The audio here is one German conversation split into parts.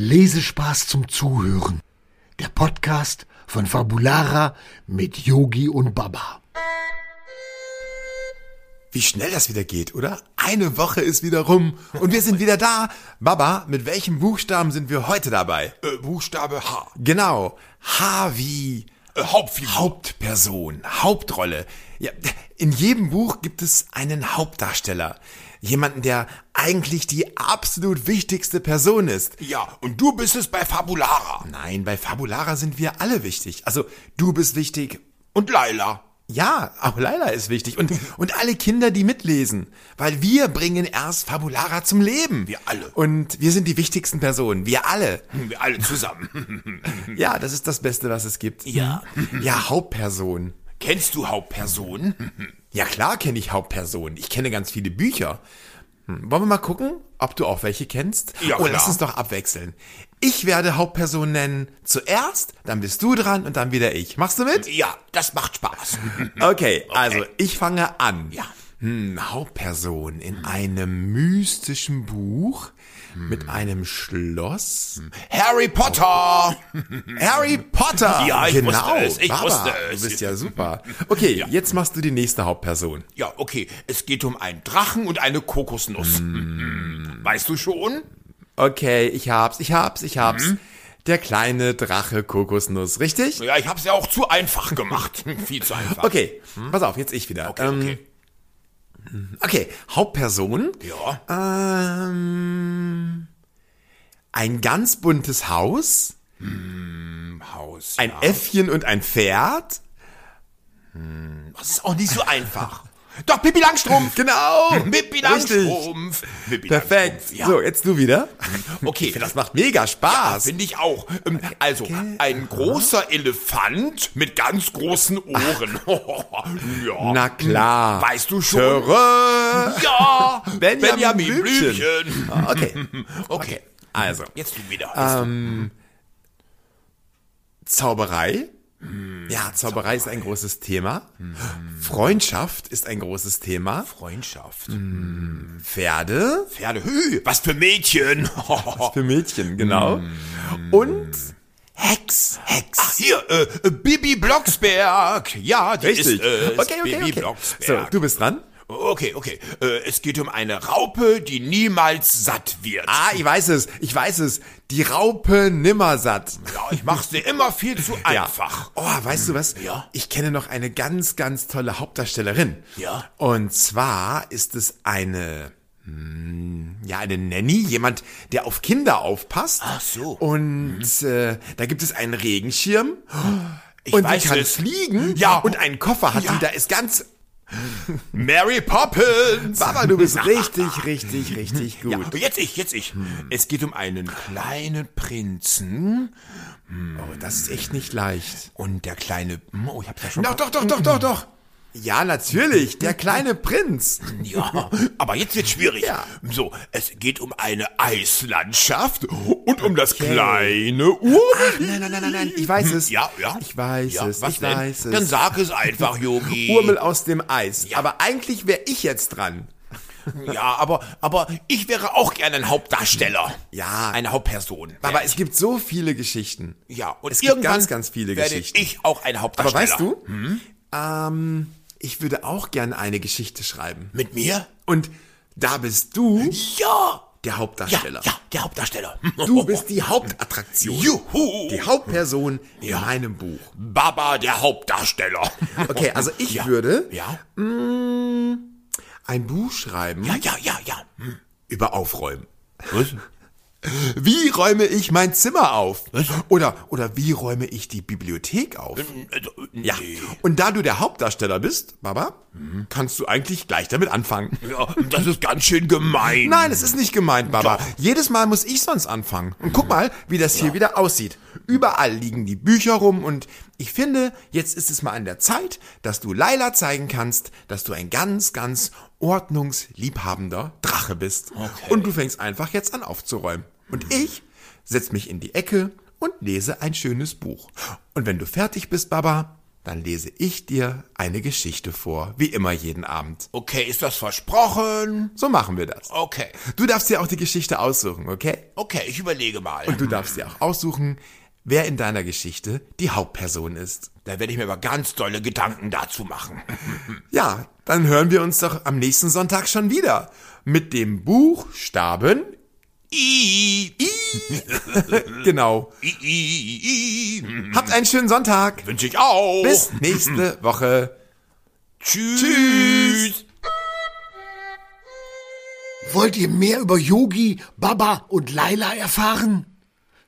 Lesespaß zum Zuhören. Der Podcast von Fabulara mit Yogi und Baba. Wie schnell das wieder geht, oder? Eine Woche ist wieder rum und wir sind wieder da. Baba, mit welchem Buchstaben sind wir heute dabei? Äh, Buchstabe H. Genau. H wie Äh, Hauptfigur. Hauptperson, Hauptrolle. Ja, in jedem Buch gibt es einen Hauptdarsteller. Jemanden, der eigentlich die absolut wichtigste Person ist. Ja, und du bist es bei Fabulara. Nein, bei Fabulara sind wir alle wichtig. Also, du bist wichtig. Und Laila. Ja, auch Laila ist wichtig. Und, und alle Kinder, die mitlesen. Weil wir bringen erst Fabulara zum Leben. Wir alle. Und wir sind die wichtigsten Personen. Wir alle. Wir alle zusammen. Ja, das ist das Beste, was es gibt. Ja. Ja, Hauptperson. Kennst du Hauptperson? Ja, klar kenne ich Hauptpersonen. Ich kenne ganz viele Bücher. Hm, wollen wir mal gucken, ob du auch welche kennst? Ja, oh, lass uns doch abwechseln. Ich werde Hauptperson nennen zuerst, dann bist du dran und dann wieder ich. Machst du mit? Ja, das macht Spaß. Okay, also ich fange an. Ja. Hm, Hauptperson in einem mystischen Buch mit einem Schloss. Harry Potter. Harry Potter! Ja, ich genau. wusste es, ich Baba, wusste es. Du bist ja super. Okay, jetzt machst du die nächste Hauptperson. Ja, okay. Es geht um einen Drachen und eine Kokosnuss. Weißt du schon? Okay, ich hab's, ich hab's, ich hab's. Der kleine Drache Kokosnuss, richtig? Ja, ich hab's ja auch zu einfach gemacht. Viel zu einfach. Okay, pass auf, jetzt ich wieder. Okay, Ähm, okay. Okay, Hauptperson. Ja. Ähm, ein ganz buntes Haus, Haus. ein ja. Äffchen und ein Pferd. Das ist auch nicht so einfach. Doch, Pippi Langstrumpf. Genau. Pippi. Langstrumpf. Pippi Perfekt. Langstrumpf, Ja. So, jetzt du wieder. Okay. Das macht mega Spaß. Finde ich auch. Ähm, Also, ein großer Elefant mit ganz großen Ohren. ja. Na klar. Weißt du schon? Töre. Ja, Benjamin Benjamin Blümchen. Blümchen. Ah, Okay. Okay, Also, jetzt du wieder. Ähm, Zauberei. Ja, Zauberei ist ein großes Thema. Freundschaft ist ein großes Thema. Freundschaft. Pferde Pferde. Hü, was für Mädchen. für Mädchen, genau. Und Hex. Hex. Ach, hier, äh, äh, Bibi Blocksberg. Ja, die Richtig. ist äh, okay, okay, Bibi okay. So, Blocksberg. du bist dran. Okay, okay. Äh, es geht um eine Raupe, die niemals satt wird. Ah, ich weiß es. Ich weiß es. Die Raupe Nimmersatt. Ja, ich mach's dir immer viel zu einfach. Oh, weißt du was? Ja. Ich kenne noch eine ganz, ganz tolle Hauptdarstellerin. Ja. Und zwar ist es eine, hm, ja, eine Nanny, jemand, der auf Kinder aufpasst. Ach so. Und äh, da gibt es einen Regenschirm. Ich und weiß die kann es. fliegen. Ja. Und einen Koffer hat Ja. die. Da ist ganz. Mary Poppins. Baba, du bist richtig, richtig, richtig gut. Ja, jetzt ich, jetzt ich. Es geht um einen kleinen Prinzen Oh, das ist echt nicht leicht. und der kleine. Oh, ich hab's ja schon. Doch, doch, doch, doch, doch, doch. Ja, natürlich. Der kleine Prinz. Ja, aber jetzt wird's schwierig. Ja. So, es geht um eine Eislandschaft und um das kleine Urmel. Nein, nein, nein, nein, nein. Ich weiß es. Ja, ja. Ich weiß Ja, es. was ich denn? weiß es. Dann sag es einfach, Yogi. Urmel aus dem Eis. Ja. Aber eigentlich wäre ich jetzt dran. Ja, aber, aber ich wäre auch gerne ein Hauptdarsteller. Ja. Eine Hauptperson. Aber es gibt so viele Geschichten. ja, und es gibt ganz, ganz viele werde Geschichten. ich auch ein Aber Hauptdarsteller. weißt du, ähm, ich würde auch gerne eine Geschichte schreiben. Mit mir? Und da bist du Ja. der Ja, Hauptdarsteller. ja, der Hauptdarsteller. Du bist die Hauptattraktion. Juhu. Die Hauptperson in meinem Buch. Baba, der Hauptdarsteller. Okay, also ich würde Ja, ein Buch schreiben ja, ja, ja, ja. Hm. über Aufräumen. Was? Wie räume ich mein Zimmer auf? Was? Oder, oder wie räume ich die Bibliothek auf? Also, Ja. nee. Und da du der Hauptdarsteller bist, Baba, kannst du eigentlich gleich damit anfangen. Ja, das ist ganz schön gemein. Nein, es ist nicht gemeint, Baba. Doch. Jedes Mal muss ich sonst anfangen. Und guck mal, wie das hier wieder aussieht. Überall liegen die Bücher rum und ich finde, jetzt ist es mal an der Zeit, dass du Laila zeigen kannst, dass du ein ganz, ganz ordnungsliebhabender Drache bist. Okay. Und du fängst einfach jetzt an aufzuräumen. Und ich setz mich in die Ecke und lese ein schönes Buch. Und wenn du fertig bist, Baba, dann lese ich dir eine Geschichte vor, wie immer jeden Abend. Okay, ist das versprochen? So machen wir das. Okay. Du darfst dir auch die Geschichte aussuchen, okay? Okay, ich überlege mal. Und du darfst dir auch aussuchen, wer in deiner Geschichte die Hauptperson ist. Da werde ich mir aber ganz dolle Gedanken dazu machen. Ja, dann hören wir uns doch am nächsten Sonntag schon wieder mit dem Buchstaben I, I, genau. I. Habt einen schönen Sonntag. Wünsche ich auch. Bis nächste Woche. Tschüss. Tschüss. Wollt ihr mehr über Yogi, Baba und Laila erfahren?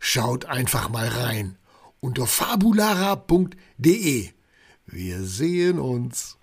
Schaut einfach mal rein unter fabulara.de. Wir sehen uns.